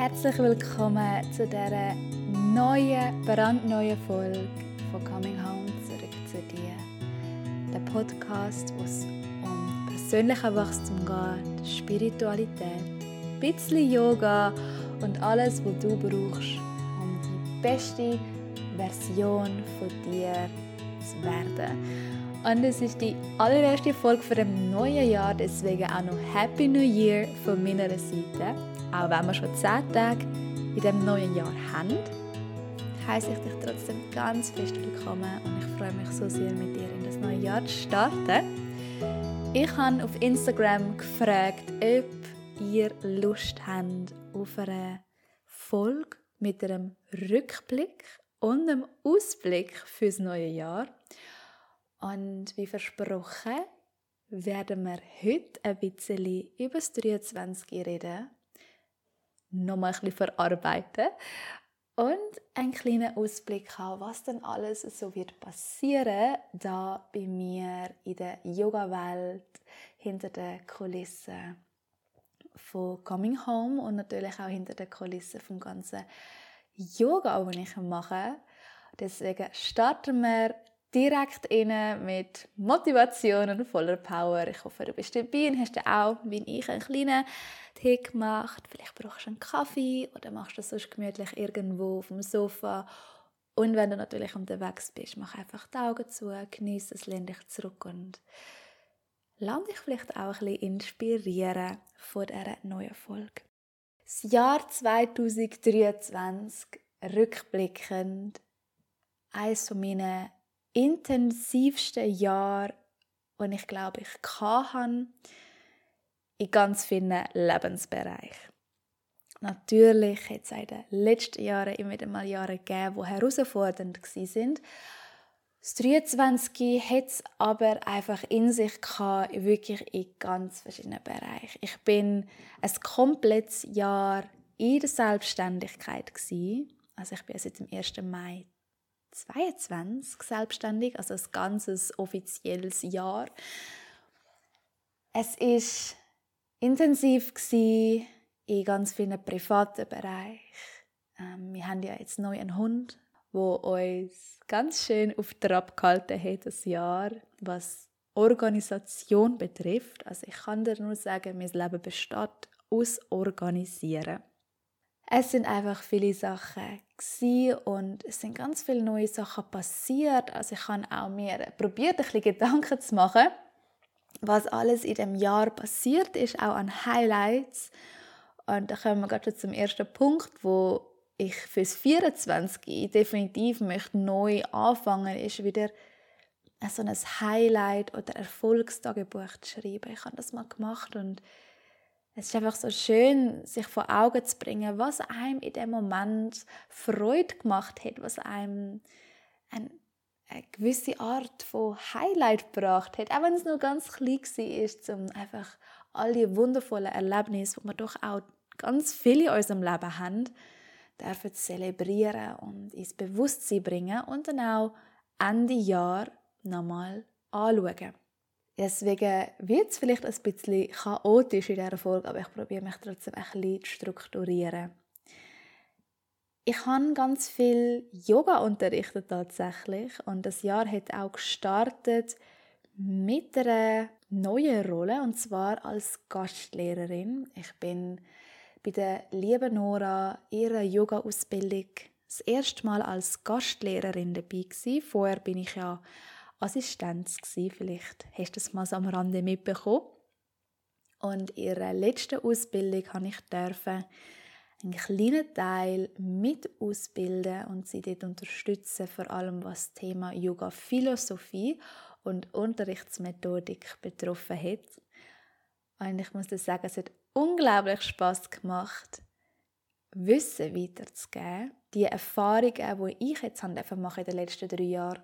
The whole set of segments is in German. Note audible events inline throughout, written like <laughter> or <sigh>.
Herzlich willkommen zu dieser neuen, brandneuen Folge von Coming Home zurück zu dir. Der Podcast, wo es um persönlichen Wachstum geht, Spiritualität, ein bisschen Yoga und alles, was du brauchst, um die beste Version von dir zu werden. Und es ist die allererste Folge für dem neuen Jahr, deswegen auch noch Happy New Year von meiner Seite. Auch wenn wir schon zehn Tage in dem neuen Jahr haben, heiße ich dich trotzdem ganz fest willkommen und ich freue mich so sehr, mit dir in das neue Jahr zu starten. Ich habe auf Instagram gefragt, ob ihr Lust habt auf eine Folge mit einem Rückblick und einem Ausblick fürs neue Jahr. Und wie versprochen, werden wir heute ein bisschen über das 23 reden. Nochmal ein bisschen verarbeiten. Und einen kleinen Ausblick haben, was dann alles so wird passieren, da bei mir in der Yoga-Welt, hinter den Kulissen von Coming Home und natürlich auch hinter den Kulissen vom ganzen Yoga, das ich mache. Deswegen starten wir direkt rein mit Motivation und voller Power. Ich hoffe, du bist dabei und hast auch, wie ich, einen kleinen Tee gemacht. Vielleicht brauchst du einen Kaffee oder machst du sonst gemütlich irgendwo auf dem Sofa. Und wenn du natürlich unterwegs bist, mach einfach die Augen zu, genieße es, lehn dich zurück und lass dich vielleicht auch ein bisschen inspirieren von dieser neuen Folge. Das Jahr 2023, rückblickend, eines von meinen intensivsten Jahr, und ich glaube, ich hatte in ganz vielen Lebensbereichen. Natürlich hat es in den letzten Jahren immer wieder mal Jahre gegeben, die herausfordernd waren. Das 23 hat es aber einfach in sich gehabt, wirklich in ganz verschiedenen Bereichen. Ich bin ein komplettes Jahr in der Selbstständigkeit Also ich bin seit dem 1. Mai 22 selbstständig, also ein ganzes offizielles Jahr. Es ist intensiv in ganz vielen privaten Bereichen. Ähm, wir haben ja jetzt neu einen Hund, wo uns ganz schön auf Trab gehalten hat das Jahr, was Organisation betrifft. Also ich kann dir nur sagen, mein Leben besteht aus Organisieren. Es sind einfach viele Sachen und es sind ganz viele neue Sachen passiert. Also ich habe auch mir probiert, ein bisschen Gedanken zu machen, was alles in dem Jahr passiert ist, auch an Highlights. Und da kommen wir gerade zum ersten Punkt, wo ich fürs 24 definitiv möchte neu anfangen, ist wieder so ein Highlight oder Erfolgstagebuch zu schreiben. Ich habe das mal gemacht und es ist einfach so schön, sich vor Augen zu bringen, was einem in dem Moment Freude gemacht hat, was einem ein, eine gewisse Art von Highlight gebracht hat, auch wenn es nur ganz klein war, um einfach all die wundervollen Erlebnisse, die wir doch auch ganz viele in unserem Leben haben, dürfen zelebrieren und ins Bewusstsein bringen und dann auch Ende Jahr nochmal anschauen. Deswegen wird es vielleicht ein bisschen chaotisch in dieser Folge, aber ich probiere mich trotzdem ein bisschen zu strukturieren. Ich habe ganz viel Yoga unterrichtet tatsächlich und das Jahr hat auch gestartet mit einer neuen Rolle und zwar als Gastlehrerin. Ich bin bei der lieben Nora ihrer Yoga-Ausbildung das erste Mal als Gastlehrerin dabei gewesen. Vorher bin ich ja Assistenz gewesen. Vielleicht hast du es mal so am Rande mitbekommen. Und in ihrer letzten Ausbildung habe ich einen kleinen Teil mit ausbilden und sie dort unterstützen, vor allem was das Thema Yoga Philosophie und Unterrichtsmethodik betroffen hat. Und ich muss dir sagen, es hat unglaublich Spaß gemacht, Wissen weiterzugeben, die Erfahrungen, die ich jetzt in den letzten drei Jahren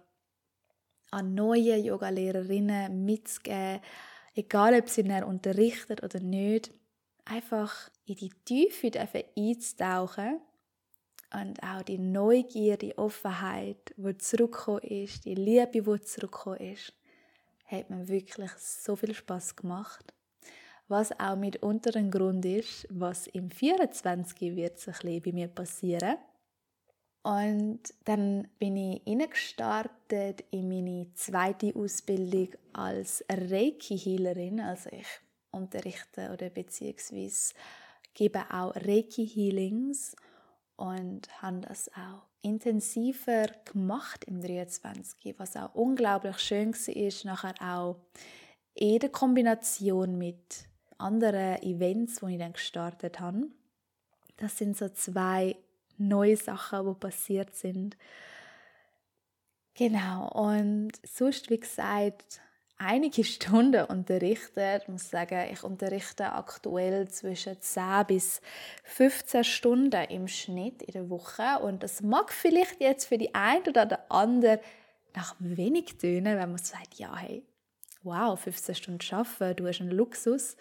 an neue Yogalehrerinnen mitzugeben, egal ob sie näher unterrichtet oder nicht, einfach in die Tiefe einzutauchen und auch die Neugier, die Offenheit, die zurückgekommen ist, die Liebe, die zurückgekommen ist, hat mir wirklich so viel Spaß gemacht. was auch mitunter ein Grund ist, was im 24 wird bisschen bei mir passieren. Und dann bin ich gestartet in meine zweite Ausbildung als Reiki-Healerin. Also ich unterrichte oder beziehungsweise gebe auch Reiki-Healings und habe das auch intensiver gemacht im 23, was auch unglaublich schön war, nachher auch in Kombination mit anderen Events, die ich dann gestartet habe. Das sind so zwei neue Sachen, die passiert sind. Genau, und sonst, wie gesagt, einige <laughs> Stunden unterrichtet. Ich muss sagen, ich unterrichte aktuell zwischen 10 bis 15 Stunden im Schnitt in der Woche. Und das mag vielleicht jetzt für die einen oder der andere nach wenig tönen, wenn man sagt, ja, hey, wow, 15 Stunden arbeiten, du hast einen Luxus.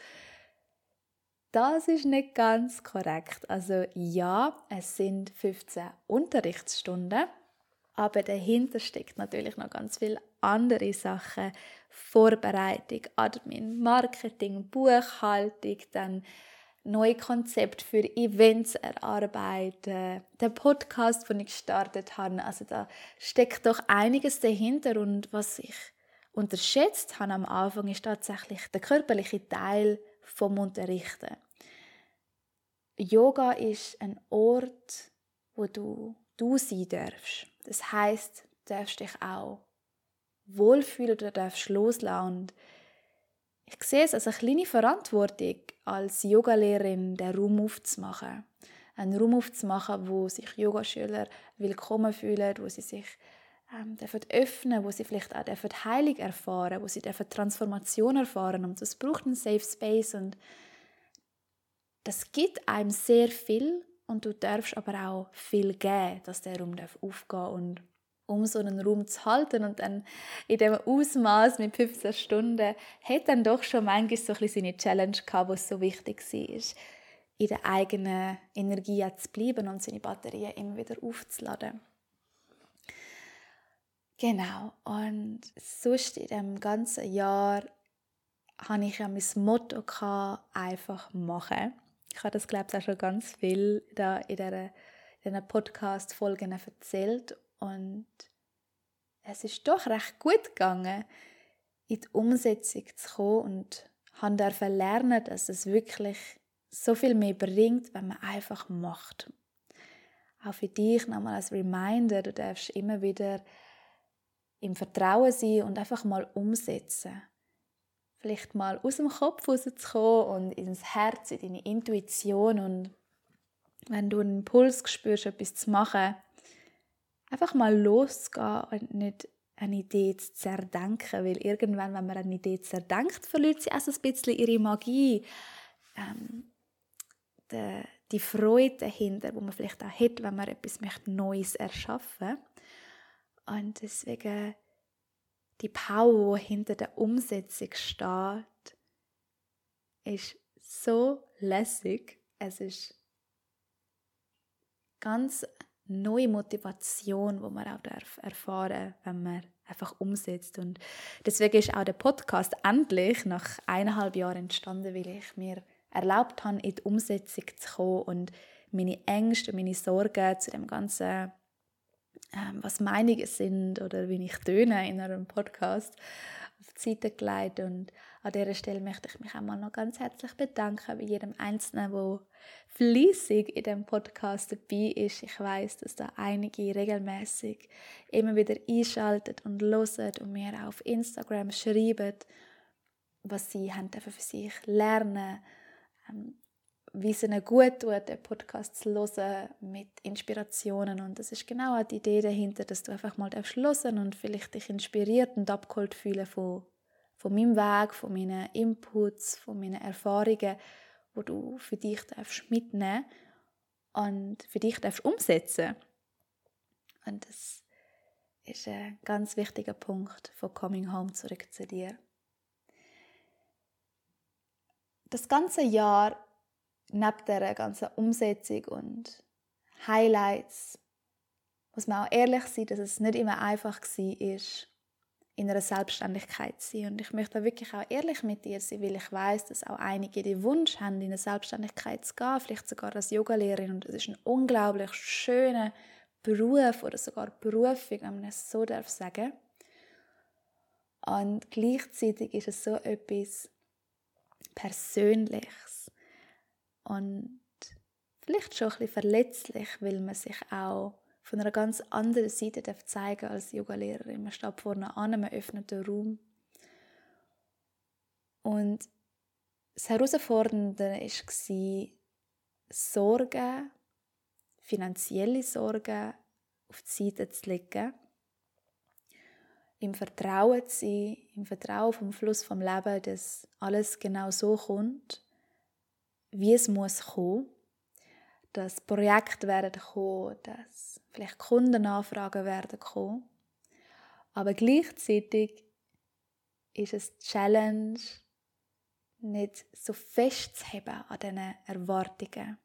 Das ist nicht ganz korrekt. Also ja, es sind 15 Unterrichtsstunden, aber dahinter steckt natürlich noch ganz viele andere Sachen. Vorbereitung, Admin, Marketing, Buchhaltung, dann neue Konzepte für Events erarbeiten, der Podcast, den ich gestartet habe. Also da steckt doch einiges dahinter und was ich unterschätzt habe am Anfang ist tatsächlich der körperliche Teil vom Unterrichten. Yoga ist ein Ort, wo du du sein darfst. Das heißt, du darfst dich auch wohlfühlen oder darfst loslassen. Und ich sehe es als eine kleine Verantwortung, als Yogalehrerin den Raum aufzumachen. Einen Raum aufzumachen, wo sich Yogaschüler willkommen fühlen, wo sie sich ähm, dürfen öffnen, wo sie vielleicht auch dürfen Heilung erfahren, wo sie dürfen Transformation erfahren. Und das braucht einen Safe Space und das gibt einem sehr viel und du darfst aber auch viel geben, dass der Raum aufgehen und um so einen Raum zu halten und dann in dem Ausmaß mit 15 Stunden hat dann doch schon manchmal so ein bisschen seine Challenge gehabt, was so wichtig war, in der eigenen Energie zu bleiben und seine Batterien immer wieder aufzuladen. Genau, und sonst in dem ganzen Jahr hatte ich ja mein Motto einfach machen. Ich habe das, glaube ich, auch schon ganz viel da in diesen Podcast-Folgen erzählt. Und es ist doch recht gut gegangen, in die Umsetzung zu kommen und habe lernen, dass es wirklich so viel mehr bringt, wenn man einfach macht. Auch für dich nochmal als Reminder, du darfst immer wieder im Vertrauen sein und einfach mal umsetzen vielleicht mal aus dem Kopf rauszukommen und ins Herz, in deine Intuition. Und wenn du einen Impuls spürst, etwas zu machen, einfach mal loszugehen und nicht eine Idee zu zerdenken, weil irgendwann, wenn man eine Idee zerdenkt, verliert sie auch ein bisschen ihre Magie, ähm, die, die Freude dahinter, wo man vielleicht auch hat, wenn man etwas Neues erschaffen. Möchte. Und deswegen die Power, die hinter der Umsetzung steht, ist so lässig. Es ist ganz neue Motivation, wo man auch darf erfahren, wenn man einfach umsetzt. Und deswegen ist auch der Podcast endlich nach eineinhalb Jahren entstanden, weil ich mir erlaubt habe, in die Umsetzung zu kommen und meine Ängste, meine Sorgen zu dem ganzen was Meinungen sind oder wie ich töne in einem Podcast auf die Seite gelegt. Und an dieser Stelle möchte ich mich einmal noch ganz herzlich bedanken bei jedem Einzelnen, der fließig in dem Podcast dabei ist. Ich weiß, dass da einige regelmäßig immer wieder einschalten und hören und mir auf Instagram schreiben, was sie haben für sich lernen ähm, wie es ihnen gut tut, den Podcast zu hören mit Inspirationen. Und das ist genau die Idee dahinter, dass du einfach mal hören und vielleicht dich inspiriert und abgeholt fühlen von, von meinem Weg, von meinen Inputs, von meinen Erfahrungen, wo du für dich darfst mitnehmen und für dich darfst umsetzen. Und das ist ein ganz wichtiger Punkt von Coming Home zurück zu dir. Das ganze Jahr neben der ganzen Umsetzung und Highlights muss man auch ehrlich sein, dass es nicht immer einfach war, in einer Selbstständigkeit sein. Und ich möchte wirklich auch ehrlich mit dir sein, weil ich weiß, dass auch einige den Wunsch haben, in eine Selbstständigkeit zu gehen, vielleicht sogar als Yogalehrerin. Und es ist ein unglaublich schöner Beruf oder sogar Berufung, wenn man es so darf sagen. Und gleichzeitig ist es so etwas Persönliches und vielleicht schon ein bisschen verletzlich, weil man sich auch von einer ganz anderen Seite zeigen als Yogalehrerin. Man steht vorne an, man öffnet den Raum. Und das Herausfordernde war, Sorgen, finanzielle Sorgen auf die Seite zu legen, im Vertrauen zu sein, im Vertrauen vom Fluss vom Leben, dass alles genau so kommt, wie es muss kommen dass Projekte werden kommen, dass vielleicht Kundenanfragen werden kommen. Aber gleichzeitig ist es Challenge, nicht so festzuheben an diesen Erwartungen.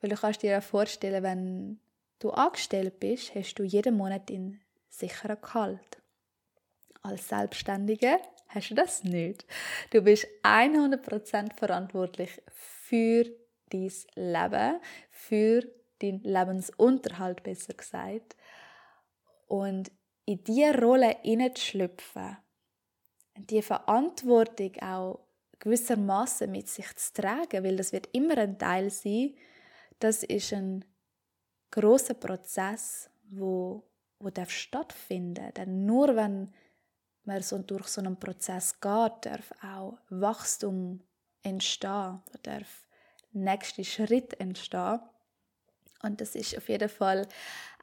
Weil du kannst dir ja vorstellen, wenn du angestellt bist, hast du jeden Monat einen sicheren Gehalt. Als Selbstständige hast du das nicht. Du bist 100% verantwortlich für dein Leben, für deinen Lebensunterhalt besser gesagt. Und in diese Rolle hineinzuschlüpfen, die Verantwortung auch gewissermaßen mit sich zu tragen, weil das wird immer ein Teil sein, das ist ein großer Prozess, wo wo darf stattfinden. Denn nur wenn man so durch so einen Prozess geht, darf auch Wachstum entstehen, darf nächste Schritt entstehen. Und das ist auf jeden Fall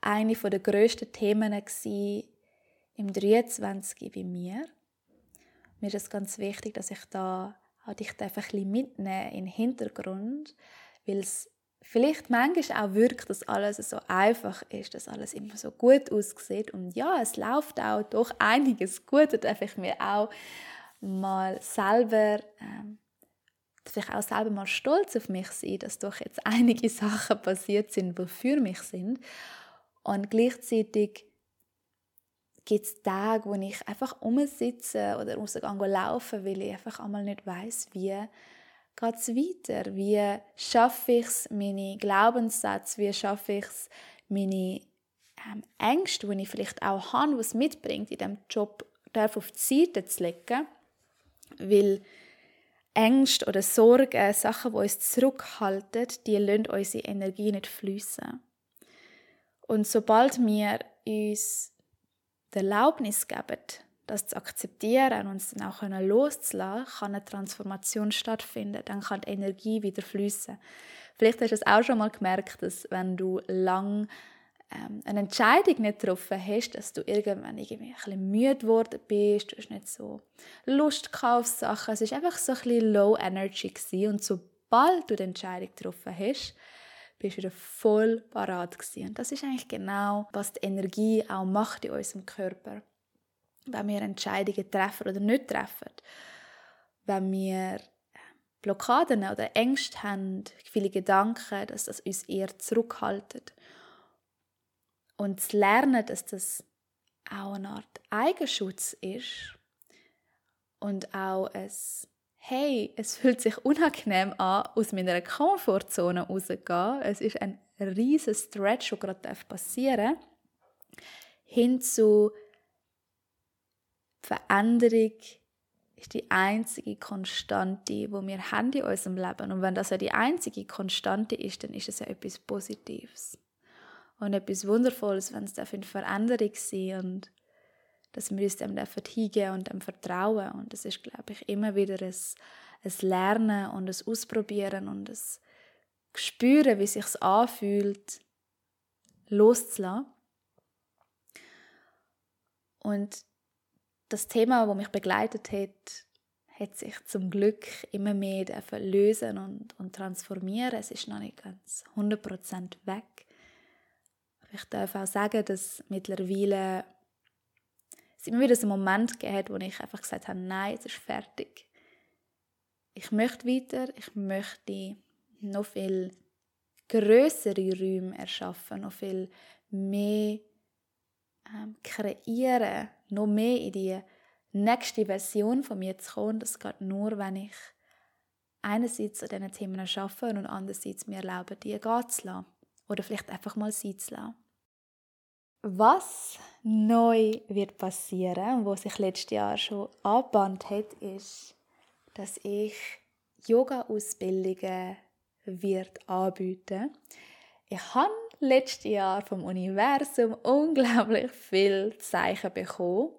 eine der grössten Themen im 23 bei mir. Mir ist es ganz wichtig, dass ich da halt dich einfach ein bisschen mitnehme in den Hintergrund, weil es vielleicht manchmal auch wirkt, dass alles so einfach ist, dass alles immer so gut aussieht. Und ja, es läuft auch doch einiges gut. Da darf ich mir auch mal selber ähm, vielleicht auch selber mal stolz auf mich sein, dass doch jetzt <laughs> einige Sachen passiert sind, die für mich sind. Und gleichzeitig gibt es Tage, wo ich einfach umsitze oder rausgehe laufen, weil ich einfach einmal nicht weiß, wie geht es weiter? Wie schaffe ich es, meine Glaubenssätze, wie schaffe ich es, meine ähm, Ängste, die ich vielleicht auch habe, was mitbringt, in diesem Job darf auf die Seite zu legen, weil Ängste oder Sorgen, Sachen, die uns zurückhalten, die lassen unsere Energie nicht fließen. Und sobald wir uns die Erlaubnis geben, das zu akzeptieren und uns dann auch loszulassen, kann eine Transformation stattfinden. Dann kann die Energie wieder fließen. Vielleicht hast du es auch schon mal gemerkt, dass wenn du lang ähm, eine Entscheidung nicht getroffen hast, dass du irgendwann irgendwie ein bisschen müde geworden bist, du hast nicht so Lust auf Sachen, es war einfach so ein bisschen low energy gewesen. und sobald du die Entscheidung getroffen hast, bist du wieder voll parat gewesen. Und das ist eigentlich genau, was die Energie auch macht in unserem Körper. Wenn wir Entscheidungen treffen oder nicht treffen, wenn wir Blockaden oder Ängste haben, viele Gedanken, dass das uns eher zurückhaltet und zu lernen, dass das auch eine Art Eigenschutz ist und auch es hey, es fühlt sich unangenehm an, aus meiner Komfortzone rauszugehen. Es ist ein riesiger Stretch, der gerade passieren darf. Hin zu Veränderung ist die einzige Konstante, die wir haben in unserem Leben. Und wenn das ja die einzige Konstante ist, dann ist es ja etwas Positives und etwas Wundervolles, wenn es eine Veränderung sein und dass wir uns dem hingeben und dem vertrauen. Und das ist, glaube ich, immer wieder ein, ein Lernen und ein Ausprobieren und ein Spüren, wie es sich anfühlt, loszulassen. Und das Thema, das mich begleitet hat, hat sich zum Glück immer mehr lösen und, und transformieren. Es ist noch nicht ganz 100% weg. Ich darf auch sagen, dass mittlerweile es immer wieder so einen Moment gegeben hat, wo ich einfach gesagt habe, nein, es ist fertig. Ich möchte weiter, ich möchte noch viel größere Räume erschaffen, noch viel mehr ähm, kreieren, noch mehr in die nächste Version von mir zu kommen, das geht nur, wenn ich einerseits an diesen Themen arbeite und andererseits mir erlaube, die gehen zu lassen. Oder vielleicht einfach mal sein zu lassen. Was neu wird passieren und was sich letztes Jahr schon angebannt hat, ist, dass ich Yoga-Ausbildungen wird anbieten. Ich habe letztes Jahr vom Universum unglaublich viel Zeichen bekommen.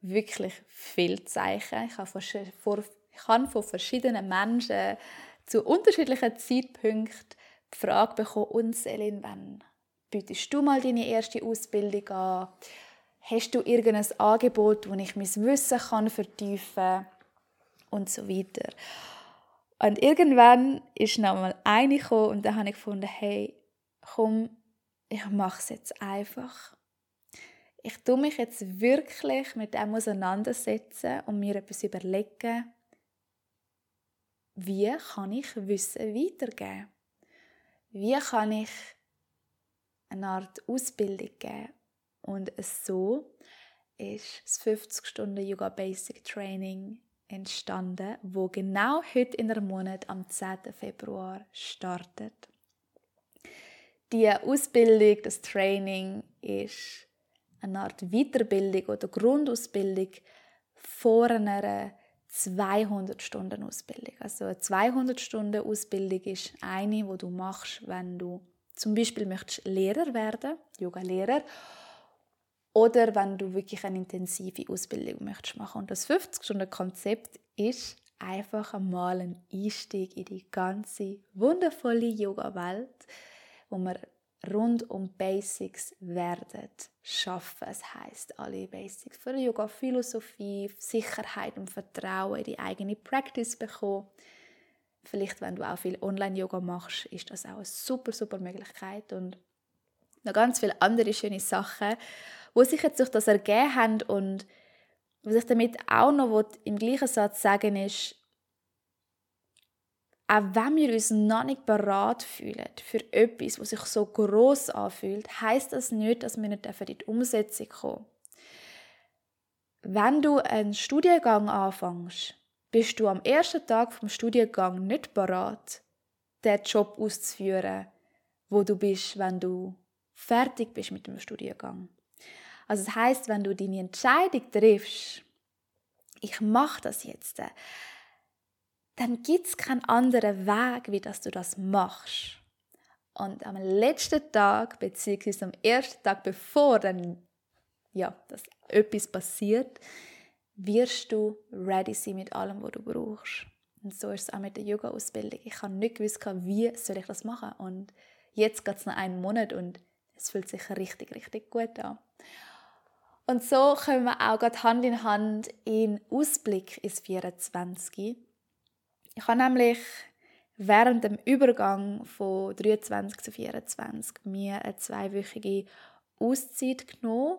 Wirklich viel Zeichen. Ich habe von, ich habe von verschiedenen Menschen zu unterschiedlichen Zeitpunkten die Frage bekommen, und Selin, wann bietest du mal deine erste Ausbildung an? Hast du irgendein Angebot, wo ich mein Wissen kann vertiefen kann? Und so weiter. Und irgendwann ist noch mal eine gekommen und dann habe ich gefunden, hey, komm, ich mache es jetzt einfach. Ich tue mich jetzt wirklich mit dem auseinandersetzen und mir etwas überlegen, wie kann ich Wissen weitergeben? Wie kann ich eine Art Ausbildung geben? Und so ist das 50 Stunden Yoga Basic Training entstanden, wo genau heute in der Monat am 10. Februar startet. Die Ausbildung, das Training ist eine Art Weiterbildung oder Grundausbildung vor einer 200 Stunden Ausbildung. Also eine 200 Stunden Ausbildung ist eine, wo du machst, wenn du zum Beispiel möchtest Lehrer werden, Yoga-Lehrer, oder wenn du wirklich eine intensive Ausbildung möchtest machen. Und das 50 Stunden Konzept ist einfach einmal ein Einstieg in die ganze wundervolle Yoga-Welt, wo man rund um Basics werden schaffen. Es heißt alle Basics für Yoga Philosophie, Sicherheit und Vertrauen in die eigene Practice bekommen. Vielleicht, wenn du auch viel Online-Yoga machst, ist das auch eine super, super Möglichkeit und noch ganz viele andere schöne Sachen, wo sich jetzt durch das ergeben haben und was ich damit auch noch im gleichen Satz sagen ist, auch wenn wir uns noch nicht bereit fühlen für etwas, was sich so groß anfühlt, heißt das nicht, dass wir nicht in die Umsetzung kommen. Wenn du einen Studiengang anfängst, bist du am ersten Tag vom Studiengang nicht bereit, den Job auszuführen, wo du bist, wenn du fertig bist mit dem Studiengang. Also das heißt, wenn du deine Entscheidung triffst, ich mache das jetzt, dann gibt es keinen anderen Weg, wie dass du das machst. Und am letzten Tag, beziehungsweise am ersten Tag, bevor dann ja, dass etwas passiert, wirst du ready sein mit allem, was du brauchst. Und so ist es auch mit der Yoga-Ausbildung. Ich habe nicht gewusst, wie soll ich das machen. Und jetzt geht es noch einen Monat und es fühlt sich richtig, richtig gut an. Und so kommen wir auch gerade Hand in Hand in Ausblick ins 24. Ich habe nämlich während dem Übergang von 23 zu 24 mir eine zweiwöchige Auszeit genommen,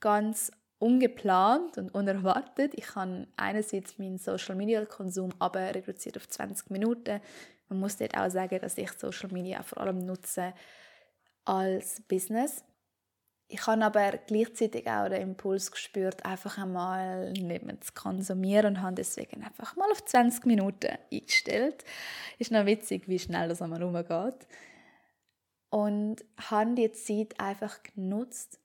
ganz ungeplant und unerwartet. Ich habe einerseits meinen Social Media Konsum aber reduziert auf 20 Minuten. Man muss dort auch sagen, dass ich Social Media vor allem nutze als Business. Ich habe aber gleichzeitig auch den Impuls gespürt, einfach einmal nicht mehr zu konsumieren und habe deswegen einfach mal auf 20 Minuten eingestellt. Ist noch witzig, wie schnell das einmal rumgeht. Und habe die Zeit einfach genutzt,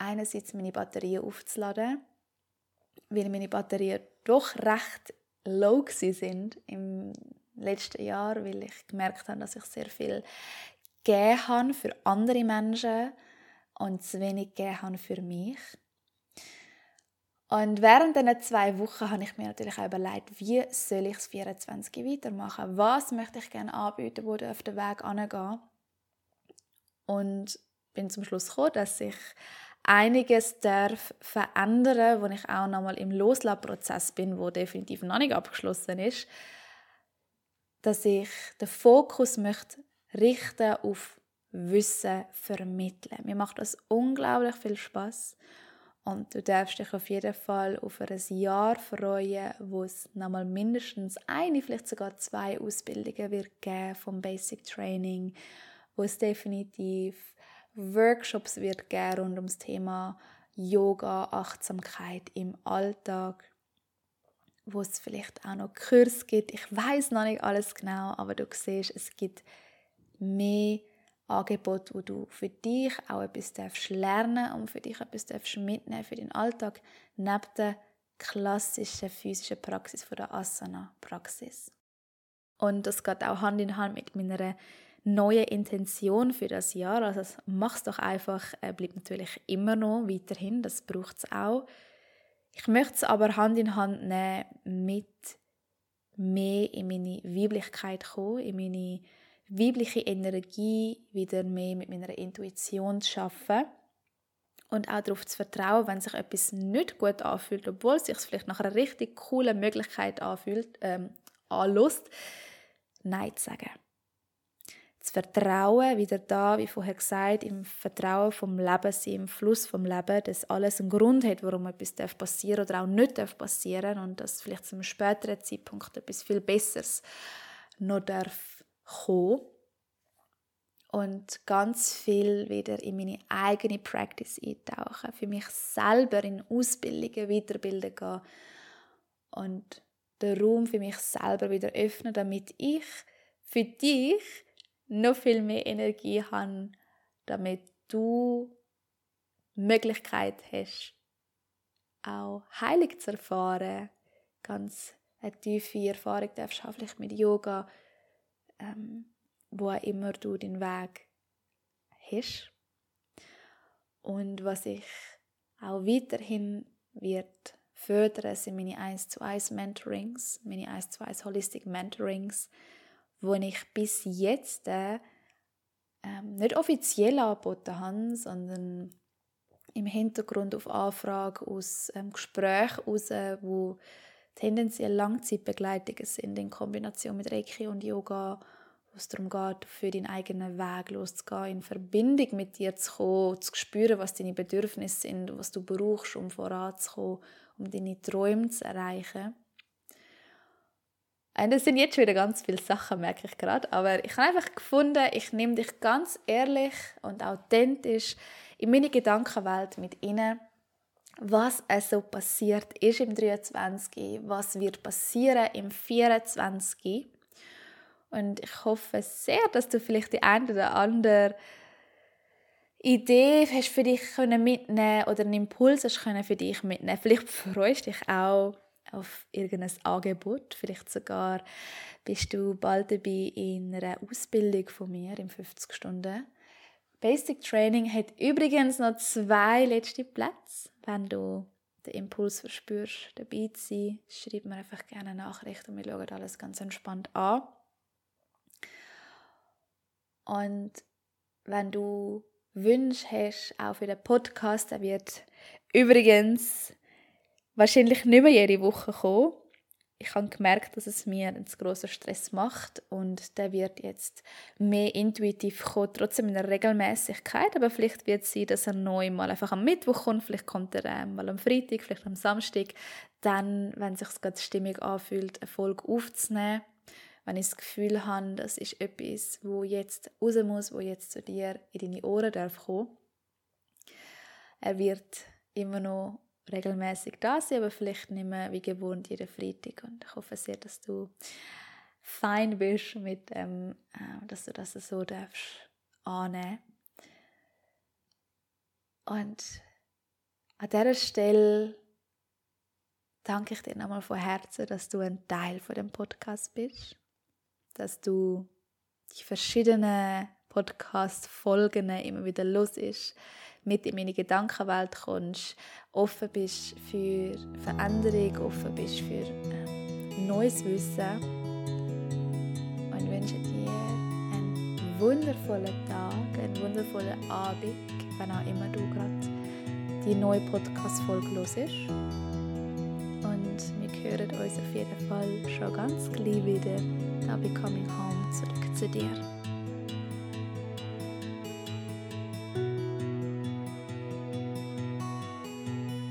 einerseits meine Batterien aufzuladen, weil meine Batterien doch recht low sind im letzten Jahr, weil ich gemerkt habe, dass ich sehr viel gegeben habe für andere Menschen und zu wenig gegeben habe für mich. Und während diesen zwei Wochen habe ich mir natürlich auch überlegt, wie soll ich das 24 weitermachen? Was möchte ich gerne anbieten, wo auf den Weg angehen? Und bin zum Schluss gekommen, dass ich einiges darf verändern, wo ich auch nochmal im Loslassprozess bin, wo definitiv noch nicht abgeschlossen ist, dass ich den Fokus möchte richten auf Wissen vermitteln. Mir macht das unglaublich viel Spaß und du darfst dich auf jeden Fall auf ein Jahr freuen, wo es nochmal mindestens eine, vielleicht sogar zwei Ausbildungen wird geben vom Basic Training, wo es definitiv Workshops wird geben rund ums Thema Yoga, Achtsamkeit im Alltag, wo es vielleicht auch noch Kurs gibt. Ich weiß noch nicht alles genau, aber du siehst, es gibt mehr Angebote, wo du für dich auch etwas darfst lernen und für dich etwas darfst mitnehmen für den Alltag, neben der klassischen physischen Praxis von der Asana-Praxis. Und das geht auch Hand in Hand mit meiner neuen Intention für das Jahr. Also mach es doch einfach, äh, bleibt natürlich immer noch weiterhin, das braucht es auch. Ich möchte es aber Hand in Hand nehmen mit mehr in meine Weiblichkeit kommen, in meine weibliche Energie wieder mehr mit meiner Intuition zu schaffen und auch darauf zu vertrauen, wenn sich etwas nicht gut anfühlt, obwohl es sich vielleicht nach einer richtig coolen Möglichkeit anfühlt, ähm, anlässt, Nein zu sagen. Das Vertrauen, wieder da, wie vorher gesagt, im Vertrauen vom Leben sein, im Fluss vom Leben, dass alles einen Grund hat, warum etwas passieren darf oder auch nicht passieren darf und dass vielleicht zu einem späteren Zeitpunkt etwas viel Besseres noch darf kommen. Und ganz viel wieder in meine eigene Practice eintauchen, für mich selber in Ausbildungen weiterbilden gehen und den Raum für mich selber wieder öffnen, damit ich für dich noch viel mehr Energie habe, damit du Möglichkeit hast, auch Heilig zu erfahren, ganz eine tiefe Erfahrung darfst haben, vielleicht mit Yoga, ähm, wo auch immer du den Weg hast. Und was ich auch weiterhin wird fördern, sind meine 1 zu 1 Mentorings, meine 1 zu 1 Holistic Mentorings, wo ich bis jetzt äh, ähm, nicht offiziell angeboten habe, sondern im Hintergrund auf Anfrage aus ähm, Gesprächen heraus, wo tendenziell Langzeitbegleitungen sind in Kombination mit Reiki und Yoga wo es darum geht, für deinen eigenen Weg loszugehen, in Verbindung mit dir zu kommen, zu spüren, was deine Bedürfnisse sind, was du brauchst, um voranzukommen, um deine Träume zu erreichen. Und das sind jetzt schon wieder ganz viele Sachen, merke ich gerade. Aber ich habe einfach gefunden, ich nehme dich ganz ehrlich und authentisch in meine Gedankenwelt mit inne, was also passiert ist im 23, was wird passieren im 24 und ich hoffe sehr, dass du vielleicht die eine oder andere Idee hast für dich mitnehmen oder einen Impuls hast für dich mitnehmen. Vielleicht freust du dich auch auf irgendein Angebot. Vielleicht sogar bist du bald dabei in einer Ausbildung von mir in 50 Stunden. Basic Training hat übrigens noch zwei letzte Plätze. Wenn du den Impuls verspürst, dabei zu sein, schreib mir einfach gerne eine Nachricht und wir schauen alles ganz entspannt an. Und wenn du Wünsche hast, auch für den Podcast, der wird übrigens wahrscheinlich nicht mehr jede Woche kommen. Ich habe gemerkt, dass es mir einen großen Stress macht und der wird jetzt mehr intuitiv kommen, trotzdem in der Regelmäßigkeit. Aber vielleicht wird es sein, dass er neu mal einfach am Mittwoch kommt, vielleicht kommt er äh, mal am Freitag, vielleicht am Samstag. Dann, wenn sich gerade stimmig anfühlt, eine Folge aufzunehmen wenn ich das Gefühl habe, das ist etwas, wo jetzt raus muss, wo jetzt zu dir in deine Ohren darf kommen. Er wird immer noch regelmäßig da sein, aber vielleicht nicht mehr wie gewohnt jeden Freitag. Und ich hoffe sehr, dass du fein bist mit, ähm, äh, dass du das so darfst annehmen. Und an dieser Stelle danke ich dir nochmal von Herzen, dass du ein Teil von dem Podcast bist dass du die verschiedenen Podcast-Folgen immer wieder los ist, mit in meine Gedankenwelt kommst, offen bist für Veränderung, offen bist für äh, neues Wissen und wünsche dir einen wundervollen Tag, einen wundervollen Abend, wenn auch immer du gerade die neue Podcast-Folge los ist. Und wir hören uns auf jeden Fall schon ganz gleich wieder. I'll be coming home zurück zu dir.